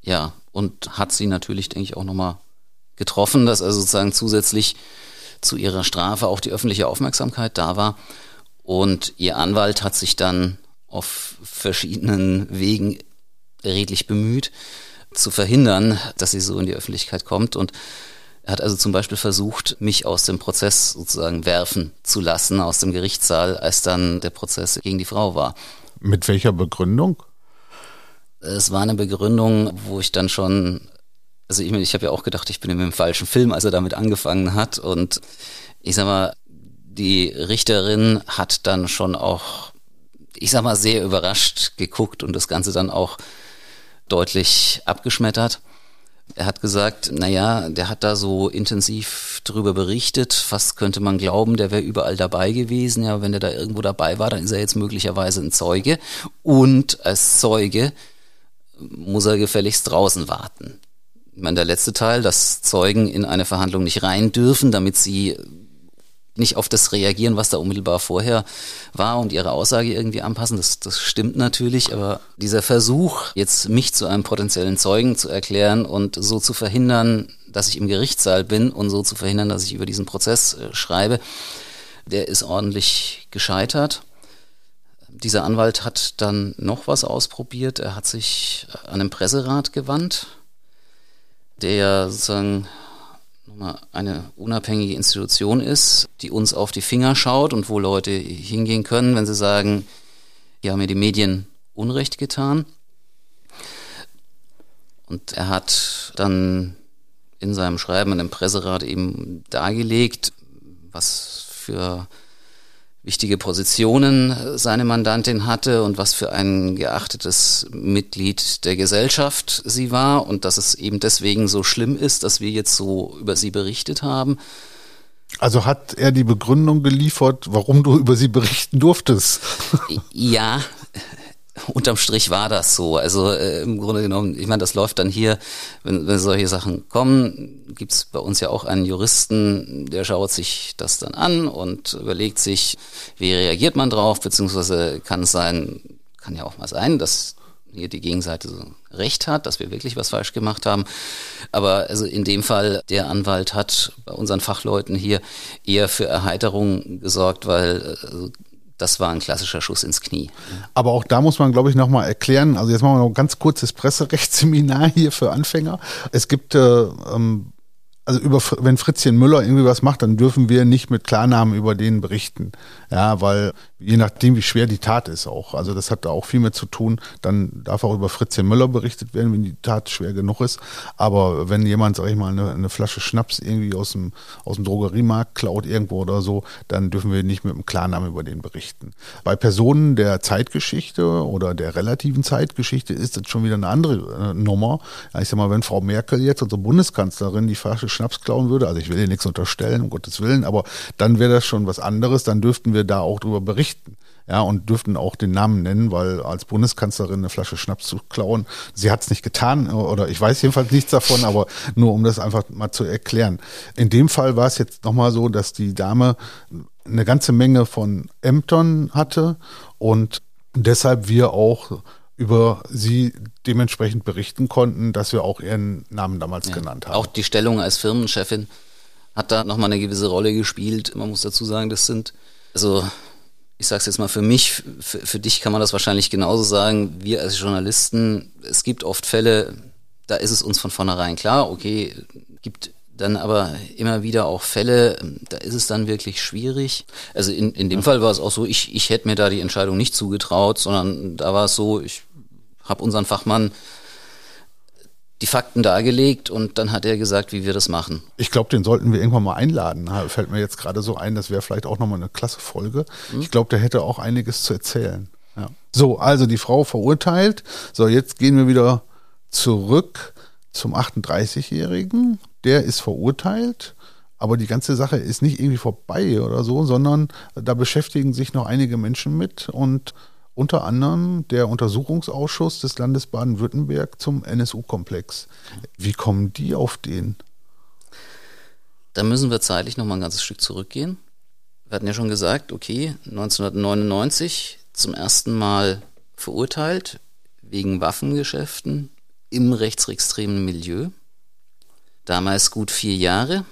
Ja, und hat sie natürlich, denke ich, auch nochmal getroffen, dass also sozusagen zusätzlich zu ihrer Strafe auch die öffentliche Aufmerksamkeit da war. Und ihr Anwalt hat sich dann auf verschiedenen Wegen redlich bemüht, zu verhindern, dass sie so in die Öffentlichkeit kommt. Und er hat also zum Beispiel versucht, mich aus dem Prozess sozusagen werfen zu lassen, aus dem Gerichtssaal, als dann der Prozess gegen die Frau war. Mit welcher Begründung? Es war eine Begründung, wo ich dann schon, also ich, ich habe ja auch gedacht, ich bin im falschen Film, als er damit angefangen hat. Und ich sag mal, die Richterin hat dann schon auch, ich sag mal, sehr überrascht geguckt und das Ganze dann auch deutlich abgeschmettert. Er hat gesagt, naja, der hat da so intensiv drüber berichtet, fast könnte man glauben, der wäre überall dabei gewesen. Ja, wenn er da irgendwo dabei war, dann ist er jetzt möglicherweise ein Zeuge. Und als Zeuge muss er gefälligst draußen warten. Ich meine, der letzte Teil, dass Zeugen in eine Verhandlung nicht rein dürfen, damit sie nicht auf das reagieren, was da unmittelbar vorher war und ihre Aussage irgendwie anpassen. Das, das stimmt natürlich, aber dieser Versuch, jetzt mich zu einem potenziellen Zeugen zu erklären und so zu verhindern, dass ich im Gerichtssaal bin und so zu verhindern, dass ich über diesen Prozess äh, schreibe, der ist ordentlich gescheitert. Dieser Anwalt hat dann noch was ausprobiert. Er hat sich an den Presserat gewandt, der ja sozusagen eine unabhängige Institution ist, die uns auf die Finger schaut und wo Leute hingehen können, wenn sie sagen, hier haben mir die Medien Unrecht getan. Und er hat dann in seinem Schreiben an den Presserat eben dargelegt, was für wichtige Positionen seine Mandantin hatte und was für ein geachtetes Mitglied der Gesellschaft sie war und dass es eben deswegen so schlimm ist, dass wir jetzt so über sie berichtet haben. Also hat er die Begründung geliefert, warum du über sie berichten durftest? Ja, unterm Strich war das so. Also äh, im Grunde genommen, ich meine, das läuft dann hier, wenn, wenn solche Sachen kommen, gibt's bei uns ja auch einen Juristen, der schaut sich das dann an und überlegt sich, wie reagiert man drauf, beziehungsweise kann es sein, kann ja auch mal sein, dass hier die Gegenseite so recht hat, dass wir wirklich was falsch gemacht haben. Aber also in dem Fall, der Anwalt hat bei unseren Fachleuten hier eher für Erheiterung gesorgt, weil also, das war ein klassischer Schuss ins Knie. Aber auch da muss man, glaube ich, nochmal erklären, also jetzt machen wir noch ein ganz kurzes Presserechtsseminar hier für Anfänger. Es gibt äh, ähm, also über, wenn Fritzchen Müller irgendwie was macht, dann dürfen wir nicht mit Klarnamen über den berichten. Ja, weil je nachdem, wie schwer die Tat ist auch. Also das hat da auch viel mit zu tun. Dann darf auch über Fritzchen Müller berichtet werden, wenn die Tat schwer genug ist. Aber wenn jemand, sag ich mal, eine, eine Flasche Schnaps irgendwie aus dem, aus dem Drogeriemarkt klaut irgendwo oder so, dann dürfen wir nicht mit dem Klarnamen über den berichten. Bei Personen der Zeitgeschichte oder der relativen Zeitgeschichte ist das schon wieder eine andere äh, Nummer. Ich sag mal, wenn Frau Merkel jetzt, unsere Bundeskanzlerin, die Flasche Schnaps klauen würde, also ich will ihr nichts unterstellen, um Gottes Willen, aber dann wäre das schon was anderes, dann dürften wir da auch drüber berichten. Ja, und dürften auch den Namen nennen, weil als Bundeskanzlerin eine Flasche Schnaps zu klauen, sie hat es nicht getan, oder ich weiß jedenfalls nichts davon, aber nur um das einfach mal zu erklären. In dem Fall war es jetzt nochmal so, dass die Dame eine ganze Menge von Ämtern hatte und deshalb wir auch über sie dementsprechend berichten konnten, dass wir auch ihren Namen damals ja. genannt haben. Auch die Stellung als Firmenchefin hat da nochmal eine gewisse Rolle gespielt. Man muss dazu sagen, das sind, also ich sage es jetzt mal für mich, für, für, dich kann man das wahrscheinlich genauso sagen. Wir als Journalisten, es gibt oft Fälle, da ist es uns von vornherein klar, okay, gibt dann aber immer wieder auch Fälle, da ist es dann wirklich schwierig. Also in, in dem ja. Fall war es auch so, ich, ich hätte mir da die Entscheidung nicht zugetraut, sondern da war es so, ich habe unseren Fachmann die Fakten dargelegt und dann hat er gesagt, wie wir das machen. Ich glaube, den sollten wir irgendwann mal einladen. Fällt mir jetzt gerade so ein, das wäre vielleicht auch nochmal eine klasse Folge. Mhm. Ich glaube, der hätte auch einiges zu erzählen. Ja. So, also die Frau verurteilt. So, jetzt gehen wir wieder zurück zum 38-Jährigen. Der ist verurteilt. Aber die ganze Sache ist nicht irgendwie vorbei oder so, sondern da beschäftigen sich noch einige Menschen mit und unter anderem der Untersuchungsausschuss des Landes Baden-Württemberg zum NSU-Komplex. Wie kommen die auf den? Da müssen wir zeitlich noch mal ein ganzes Stück zurückgehen. Wir hatten ja schon gesagt, okay, 1999 zum ersten Mal verurteilt wegen Waffengeschäften im rechtsextremen Milieu. Damals gut vier Jahre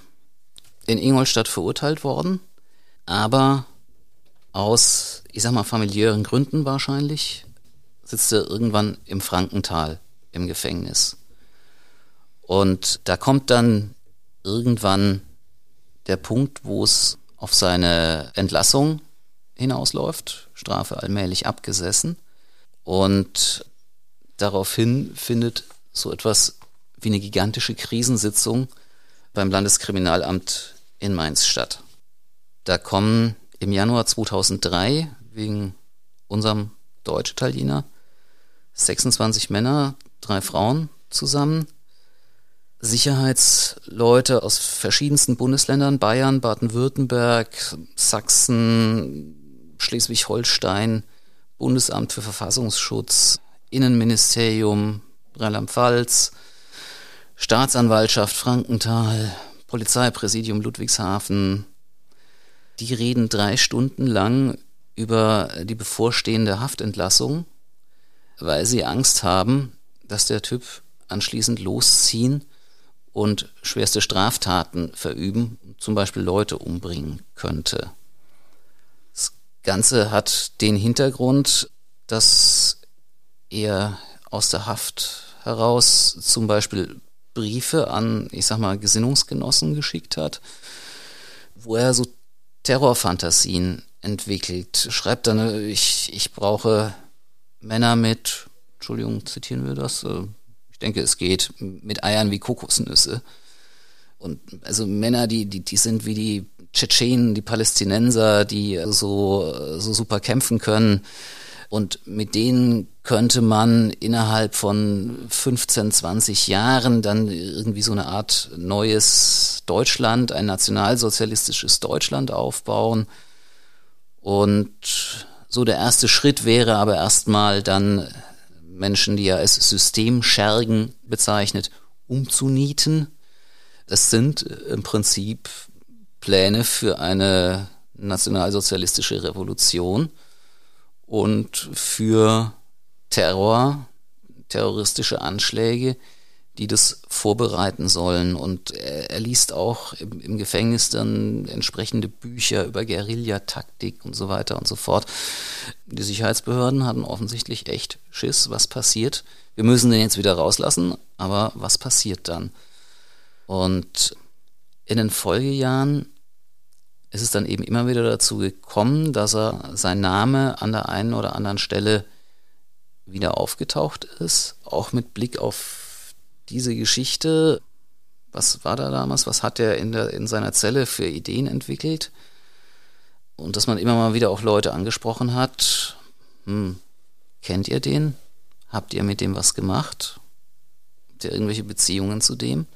in Ingolstadt verurteilt worden, aber aus, ich sag mal, familiären Gründen wahrscheinlich, sitzt er irgendwann im Frankental im Gefängnis. Und da kommt dann irgendwann der Punkt, wo es auf seine Entlassung hinausläuft, Strafe allmählich abgesessen. Und daraufhin findet so etwas wie eine gigantische Krisensitzung beim Landeskriminalamt in Mainz statt. Da kommen im Januar 2003 wegen unserem Deutsch-Italiener 26 Männer, drei Frauen zusammen. Sicherheitsleute aus verschiedensten Bundesländern, Bayern, Baden-Württemberg, Sachsen, Schleswig-Holstein, Bundesamt für Verfassungsschutz, Innenministerium, Rheinland-Pfalz, Staatsanwaltschaft Frankenthal, Polizeipräsidium Ludwigshafen, die reden drei Stunden lang über die bevorstehende Haftentlassung, weil sie Angst haben, dass der Typ anschließend losziehen und schwerste Straftaten verüben, zum Beispiel Leute umbringen könnte. Das Ganze hat den Hintergrund, dass er aus der Haft heraus zum Beispiel Briefe an, ich sag mal, Gesinnungsgenossen geschickt hat, wo er so Terrorfantasien entwickelt. Schreibt dann, äh, ich, ich brauche Männer mit, Entschuldigung, zitieren wir das? Äh, ich denke, es geht mit Eiern wie Kokosnüsse. Und also Männer, die, die, die sind wie die Tschetschenen, die Palästinenser, die so, so super kämpfen können. Und mit denen könnte man innerhalb von 15, 20 Jahren dann irgendwie so eine Art neues Deutschland, ein nationalsozialistisches Deutschland aufbauen. Und so der erste Schritt wäre aber erstmal dann Menschen, die er als Systemschergen bezeichnet, umzunieten. Das sind im Prinzip Pläne für eine nationalsozialistische Revolution und für Terror, terroristische Anschläge, die das vorbereiten sollen. Und er, er liest auch im, im, Gefängnis dann entsprechende Bücher über Guerillataktik und so weiter und so fort. Die Sicherheitsbehörden hatten offensichtlich echt Schiss, was passiert. Wir müssen den jetzt wieder rauslassen, aber was passiert dann? Und in den Folgejahren ist es dann eben immer wieder dazu gekommen, dass er sein Name an der einen oder anderen Stelle wieder aufgetaucht ist, auch mit Blick auf diese Geschichte. Was war da damals? Was hat er in, der, in seiner Zelle für Ideen entwickelt? Und dass man immer mal wieder auch Leute angesprochen hat. Hm, kennt ihr den? Habt ihr mit dem was gemacht? Habt ihr irgendwelche Beziehungen zu dem?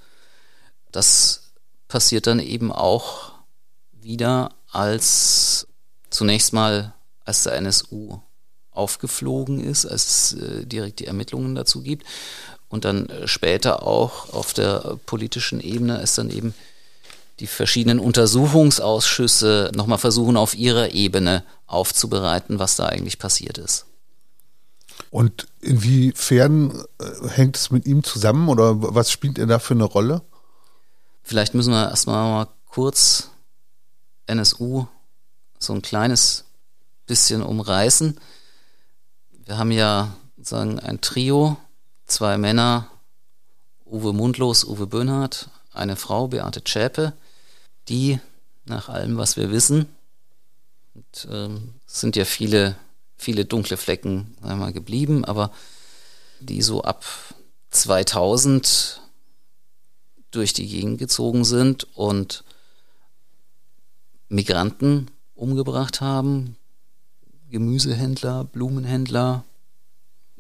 Das passiert dann eben auch wieder als zunächst mal als der NSU aufgeflogen ist, als es äh, direkt die Ermittlungen dazu gibt und dann äh, später auch auf der politischen Ebene ist dann eben die verschiedenen Untersuchungsausschüsse nochmal versuchen, auf ihrer Ebene aufzubereiten, was da eigentlich passiert ist. Und inwiefern äh, hängt es mit ihm zusammen oder was spielt er da für eine Rolle? Vielleicht müssen wir erstmal mal kurz NSU so ein kleines bisschen umreißen. Wir haben ja sozusagen ein Trio, zwei Männer, Uwe Mundlos, Uwe Böhnhardt, eine Frau, Beate Zschäpe, die nach allem, was wir wissen, und, ähm, sind ja viele, viele dunkle Flecken einmal geblieben, aber die so ab 2000 durch die Gegend gezogen sind und Migranten umgebracht haben, Gemüsehändler, Blumenhändler,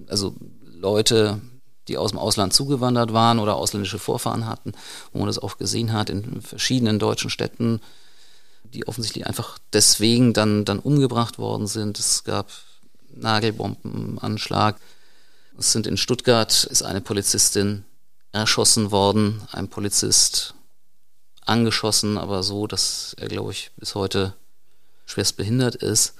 also Leute, die aus dem Ausland zugewandert waren oder ausländische Vorfahren hatten, wo man das auch gesehen hat in verschiedenen deutschen Städten, die offensichtlich einfach deswegen dann, dann umgebracht worden sind. Es gab Nagelbombenanschlag. Es sind in Stuttgart ist eine Polizistin erschossen worden, ein Polizist angeschossen, aber so, dass er, glaube ich, bis heute schwerst behindert ist.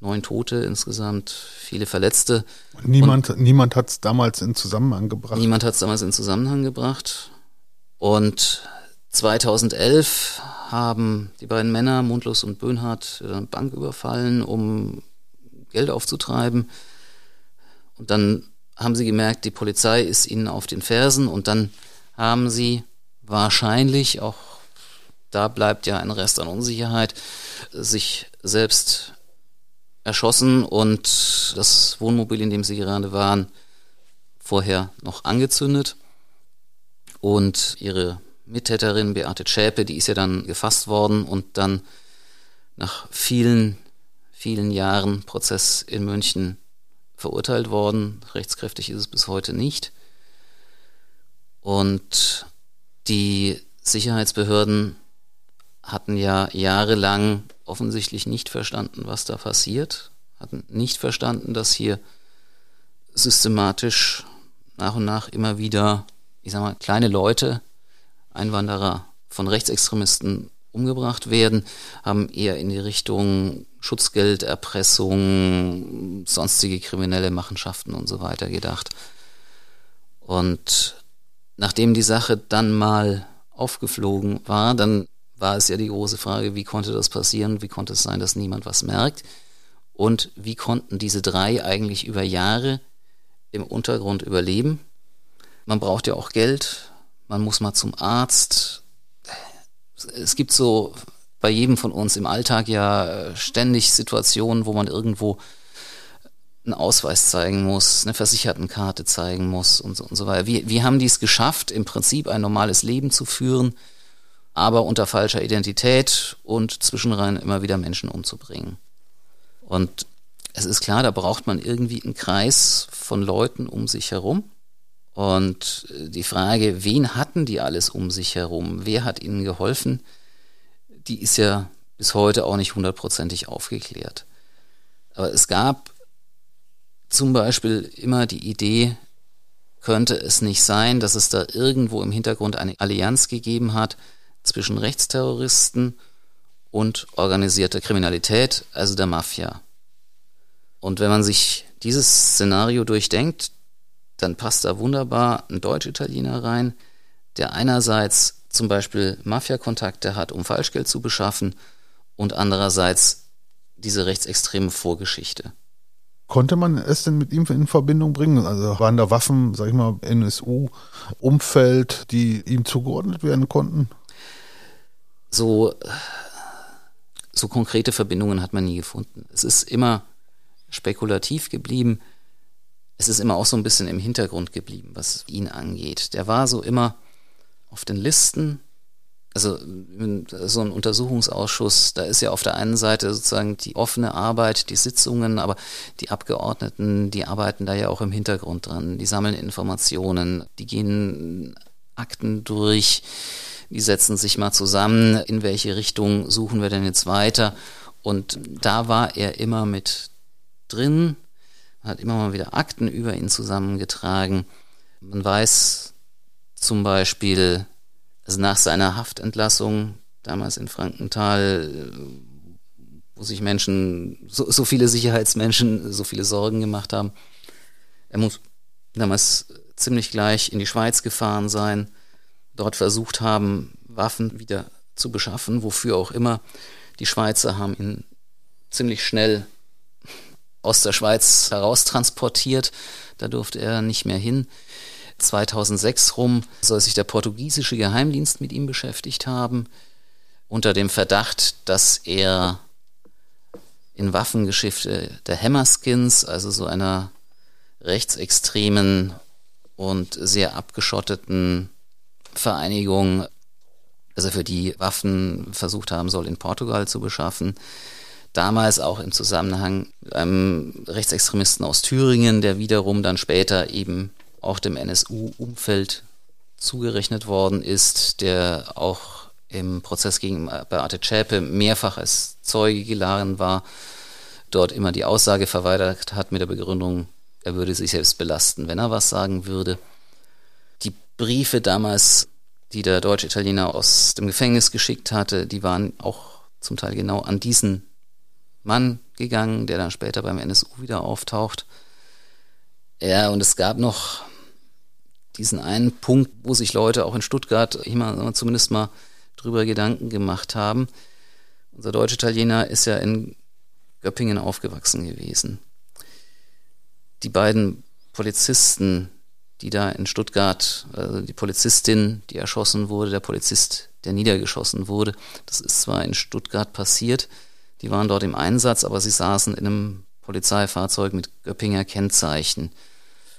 Neun Tote insgesamt, viele Verletzte. Niemand, niemand hat es damals in Zusammenhang gebracht. Niemand hat es damals in Zusammenhang gebracht. Und 2011 haben die beiden Männer, Mundlos und Böhnhardt, eine Bank überfallen, um Geld aufzutreiben. Und dann haben sie gemerkt, die Polizei ist ihnen auf den Fersen und dann haben sie wahrscheinlich, auch da bleibt ja ein Rest an Unsicherheit, sich selbst erschossen und das Wohnmobil, in dem sie gerade waren, vorher noch angezündet. Und ihre Mittäterin Beate Schäpe, die ist ja dann gefasst worden und dann nach vielen, vielen Jahren Prozess in München verurteilt worden. Rechtskräftig ist es bis heute nicht. Und die Sicherheitsbehörden hatten ja jahrelang offensichtlich nicht verstanden, was da passiert, hatten nicht verstanden, dass hier systematisch nach und nach immer wieder, ich sag mal, kleine Leute, Einwanderer von Rechtsextremisten umgebracht werden, haben eher in die Richtung Schutzgelderpressung, sonstige kriminelle Machenschaften und so weiter gedacht. Und nachdem die Sache dann mal aufgeflogen war, dann war es ja die große Frage, wie konnte das passieren, wie konnte es sein, dass niemand was merkt und wie konnten diese drei eigentlich über Jahre im Untergrund überleben. Man braucht ja auch Geld, man muss mal zum Arzt. Es gibt so bei jedem von uns im Alltag ja ständig Situationen, wo man irgendwo einen Ausweis zeigen muss, eine Versichertenkarte zeigen muss und so, und so weiter. Wie, wie haben die es geschafft, im Prinzip ein normales Leben zu führen, aber unter falscher Identität und zwischenrein immer wieder Menschen umzubringen? Und es ist klar, da braucht man irgendwie einen Kreis von Leuten um sich herum. Und die Frage, wen hatten die alles um sich herum? Wer hat ihnen geholfen? Die ist ja bis heute auch nicht hundertprozentig aufgeklärt. Aber es gab zum Beispiel immer die Idee, könnte es nicht sein, dass es da irgendwo im Hintergrund eine Allianz gegeben hat zwischen Rechtsterroristen und organisierter Kriminalität, also der Mafia. Und wenn man sich dieses Szenario durchdenkt, dann passt da wunderbar ein Deutsch-Italiener rein, der einerseits zum Beispiel Mafia-Kontakte hat, um Falschgeld zu beschaffen, und andererseits diese rechtsextreme Vorgeschichte. Konnte man es denn mit ihm in Verbindung bringen? Also waren da Waffen, sag ich mal, NSU-Umfeld, die ihm zugeordnet werden konnten? So, so konkrete Verbindungen hat man nie gefunden. Es ist immer spekulativ geblieben. Es ist immer auch so ein bisschen im Hintergrund geblieben, was ihn angeht. Der war so immer auf den Listen also so ein Untersuchungsausschuss, da ist ja auf der einen Seite sozusagen die offene Arbeit, die Sitzungen, aber die Abgeordneten, die arbeiten da ja auch im Hintergrund dran, die sammeln Informationen, die gehen Akten durch, die setzen sich mal zusammen, in welche Richtung suchen wir denn jetzt weiter. Und da war er immer mit drin, hat immer mal wieder Akten über ihn zusammengetragen. Man weiß zum Beispiel, also nach seiner Haftentlassung damals in Frankenthal, wo sich Menschen, so, so viele Sicherheitsmenschen, so viele Sorgen gemacht haben. Er muss damals ziemlich gleich in die Schweiz gefahren sein, dort versucht haben, Waffen wieder zu beschaffen, wofür auch immer. Die Schweizer haben ihn ziemlich schnell aus der Schweiz heraustransportiert. Da durfte er nicht mehr hin. 2006 rum soll sich der portugiesische Geheimdienst mit ihm beschäftigt haben, unter dem Verdacht, dass er in Waffengeschäfte der Hammerskins, also so einer rechtsextremen und sehr abgeschotteten Vereinigung, also für die Waffen versucht haben soll, in Portugal zu beschaffen. Damals auch im Zusammenhang mit einem Rechtsextremisten aus Thüringen, der wiederum dann später eben auch dem NSU-Umfeld zugerechnet worden ist, der auch im Prozess gegen Beate Zschäpe mehrfach als Zeuge geladen war, dort immer die Aussage verweigert hat mit der Begründung, er würde sich selbst belasten, wenn er was sagen würde. Briefe damals, die der Deutsch-Italiener aus dem Gefängnis geschickt hatte, die waren auch zum Teil genau an diesen Mann gegangen, der dann später beim NSU wieder auftaucht. Ja, und es gab noch diesen einen Punkt, wo sich Leute auch in Stuttgart immer zumindest mal drüber Gedanken gemacht haben. Unser Deutsch-Italiener ist ja in Göppingen aufgewachsen gewesen. Die beiden Polizisten, die da in Stuttgart, also die Polizistin, die erschossen wurde, der Polizist, der niedergeschossen wurde, das ist zwar in Stuttgart passiert, die waren dort im Einsatz, aber sie saßen in einem Polizeifahrzeug mit Göppinger Kennzeichen.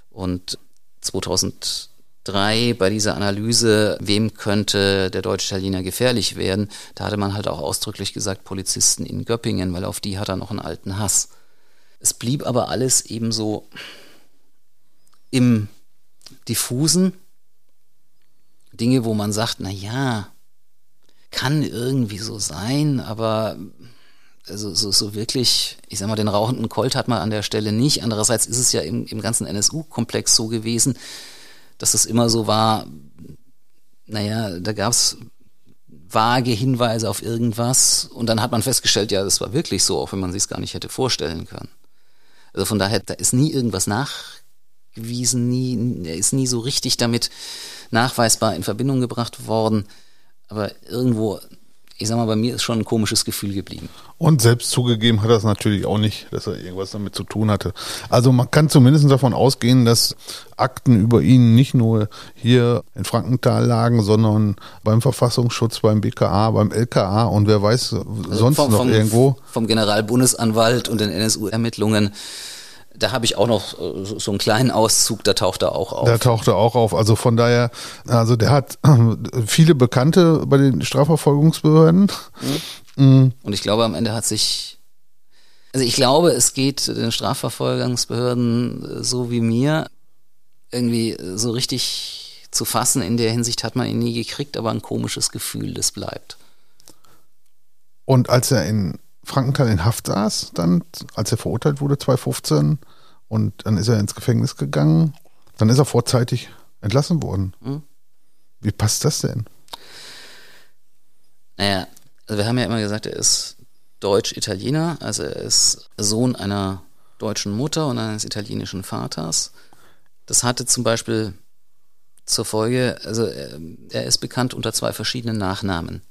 Und 2003 bei dieser Analyse, wem könnte der Deutsch-Italiener gefährlich werden, da hatte man halt auch ausdrücklich gesagt, Polizisten in Göppingen, weil auf die hat er noch einen alten Hass. Es blieb aber alles ebenso im diffusen. Dinge, wo man sagt, na ja, kann irgendwie so sein, aber also so, so wirklich, ich sag mal, den rauchenden Colt hat man an der Stelle nicht. Andererseits ist es ja im, im ganzen NSU-Komplex so gewesen, dass es immer so war, naja, da gab es vage Hinweise auf irgendwas und dann hat man festgestellt, ja, das war wirklich so, auch wenn man sich es gar nicht hätte vorstellen können. Also von daher, da ist nie irgendwas nachgewiesen, nie, er ist nie so richtig damit nachweisbar in Verbindung gebracht worden. Aber irgendwo ich sag mal, bei mir ist schon ein komisches Gefühl geblieben. Und selbst zugegeben hat er es natürlich auch nicht, dass er irgendwas damit zu tun hatte. Also man kann zumindest davon ausgehen, dass Akten über ihn nicht nur hier in Frankenthal lagen, sondern beim Verfassungsschutz, beim BKA, beim LKA und wer weiß also sonst vom, noch vom, irgendwo. Vom Generalbundesanwalt und den NSU-Ermittlungen da habe ich auch noch äh, so einen kleinen Auszug, da taucht er auch auf. Da taucht er auch auf. Also von daher, also der hat viele Bekannte bei den Strafverfolgungsbehörden. Mhm. Mhm. Und ich glaube, am Ende hat sich, also ich glaube, es geht den Strafverfolgungsbehörden äh, so wie mir irgendwie so richtig zu fassen. In der Hinsicht hat man ihn nie gekriegt, aber ein komisches Gefühl, das bleibt. Und als er in Frankenthal in Haft saß, dann, als er verurteilt wurde, 2015, und dann ist er ins Gefängnis gegangen. Dann ist er vorzeitig entlassen worden. Mhm. Wie passt das denn? Naja, also wir haben ja immer gesagt, er ist Deutsch-Italiener, also er ist Sohn einer deutschen Mutter und eines italienischen Vaters. Das hatte zum Beispiel zur Folge, also er ist bekannt unter zwei verschiedenen Nachnamen.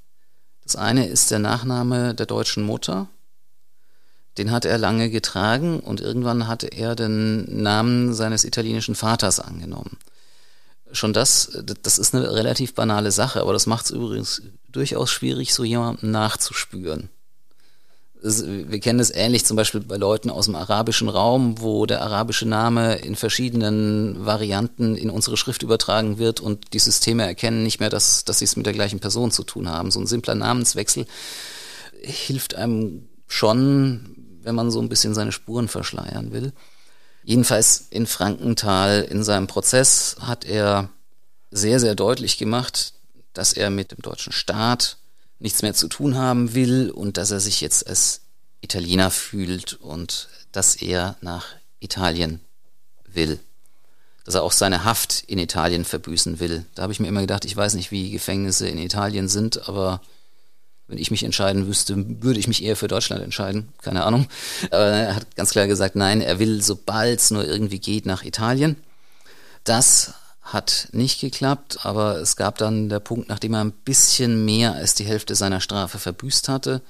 Das eine ist der Nachname der deutschen Mutter. Den hat er lange getragen und irgendwann hatte er den Namen seines italienischen Vaters angenommen. Schon das, das ist eine relativ banale Sache, aber das macht es übrigens durchaus schwierig, so jemandem nachzuspüren. Wir kennen es ähnlich zum Beispiel bei Leuten aus dem arabischen Raum, wo der arabische Name in verschiedenen Varianten in unsere Schrift übertragen wird und die Systeme erkennen nicht mehr, dass, dass sie es mit der gleichen Person zu tun haben. So ein simpler Namenswechsel hilft einem schon, wenn man so ein bisschen seine Spuren verschleiern will. Jedenfalls in Frankenthal in seinem Prozess hat er sehr, sehr deutlich gemacht, dass er mit dem deutschen Staat nichts mehr zu tun haben will und dass er sich jetzt als Italiener fühlt und dass er nach Italien will. Dass er auch seine Haft in Italien verbüßen will. Da habe ich mir immer gedacht, ich weiß nicht, wie Gefängnisse in Italien sind, aber wenn ich mich entscheiden wüsste, würde ich mich eher für Deutschland entscheiden. Keine Ahnung. Aber er hat ganz klar gesagt, nein, er will, sobald es nur irgendwie geht, nach Italien. Das hat nicht geklappt, aber es gab dann der Punkt, nachdem er ein bisschen mehr als die Hälfte seiner Strafe verbüßt hatte.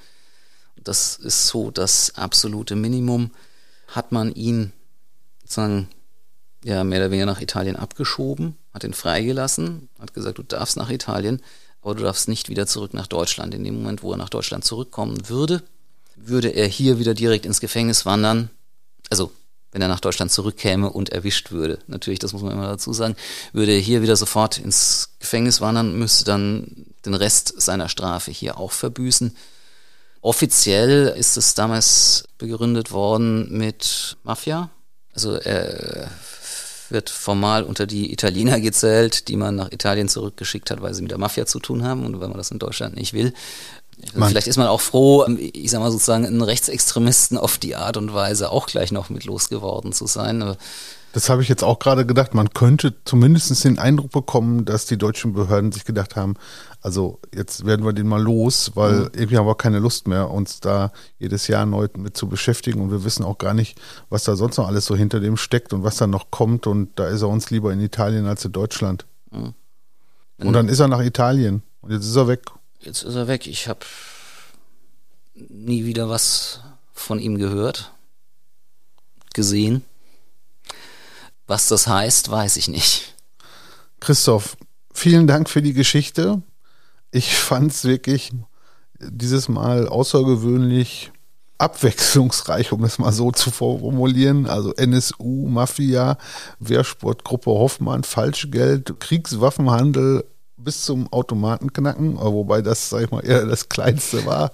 Das ist so das absolute Minimum. Hat man ihn sozusagen ja mehr oder weniger nach Italien abgeschoben, hat ihn freigelassen, hat gesagt, du darfst nach Italien, aber du darfst nicht wieder zurück nach Deutschland. In dem Moment, wo er nach Deutschland zurückkommen würde, würde er hier wieder direkt ins Gefängnis wandern. Also wenn er nach Deutschland zurückkäme und erwischt würde. Natürlich, das muss man immer dazu sagen, würde er hier wieder sofort ins Gefängnis wandern, müsste dann den Rest seiner Strafe hier auch verbüßen. Offiziell ist es damals begründet worden mit Mafia. Also er wird formal unter die Italiener gezählt, die man nach Italien zurückgeschickt hat, weil sie mit der Mafia zu tun haben und weil man das in Deutschland nicht will. Man Vielleicht ist man auch froh, ähm, ich sag mal sozusagen, einen Rechtsextremisten auf die Art und Weise auch gleich noch mit losgeworden zu sein. Das habe ich jetzt auch gerade gedacht. Man könnte zumindest den Eindruck bekommen, dass die deutschen Behörden sich gedacht haben, also jetzt werden wir den mal los, weil mhm. irgendwie haben wir keine Lust mehr, uns da jedes Jahr neu mit zu beschäftigen und wir wissen auch gar nicht, was da sonst noch alles so hinter dem steckt und was da noch kommt und da ist er uns lieber in Italien als in Deutschland. Mhm. Und dann ist er nach Italien und jetzt ist er weg. Jetzt ist er weg. Ich habe nie wieder was von ihm gehört, gesehen. Was das heißt, weiß ich nicht. Christoph, vielen Dank für die Geschichte. Ich fand es wirklich dieses Mal außergewöhnlich abwechslungsreich, um es mal so zu formulieren. Also NSU, Mafia, Wehrsportgruppe Hoffmann, Falschgeld, Kriegswaffenhandel, bis zum Automatenknacken, wobei das, sag ich mal, eher das Kleinste war.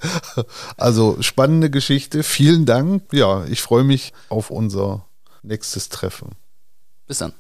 Also spannende Geschichte. Vielen Dank. Ja, ich freue mich auf unser nächstes Treffen. Bis dann.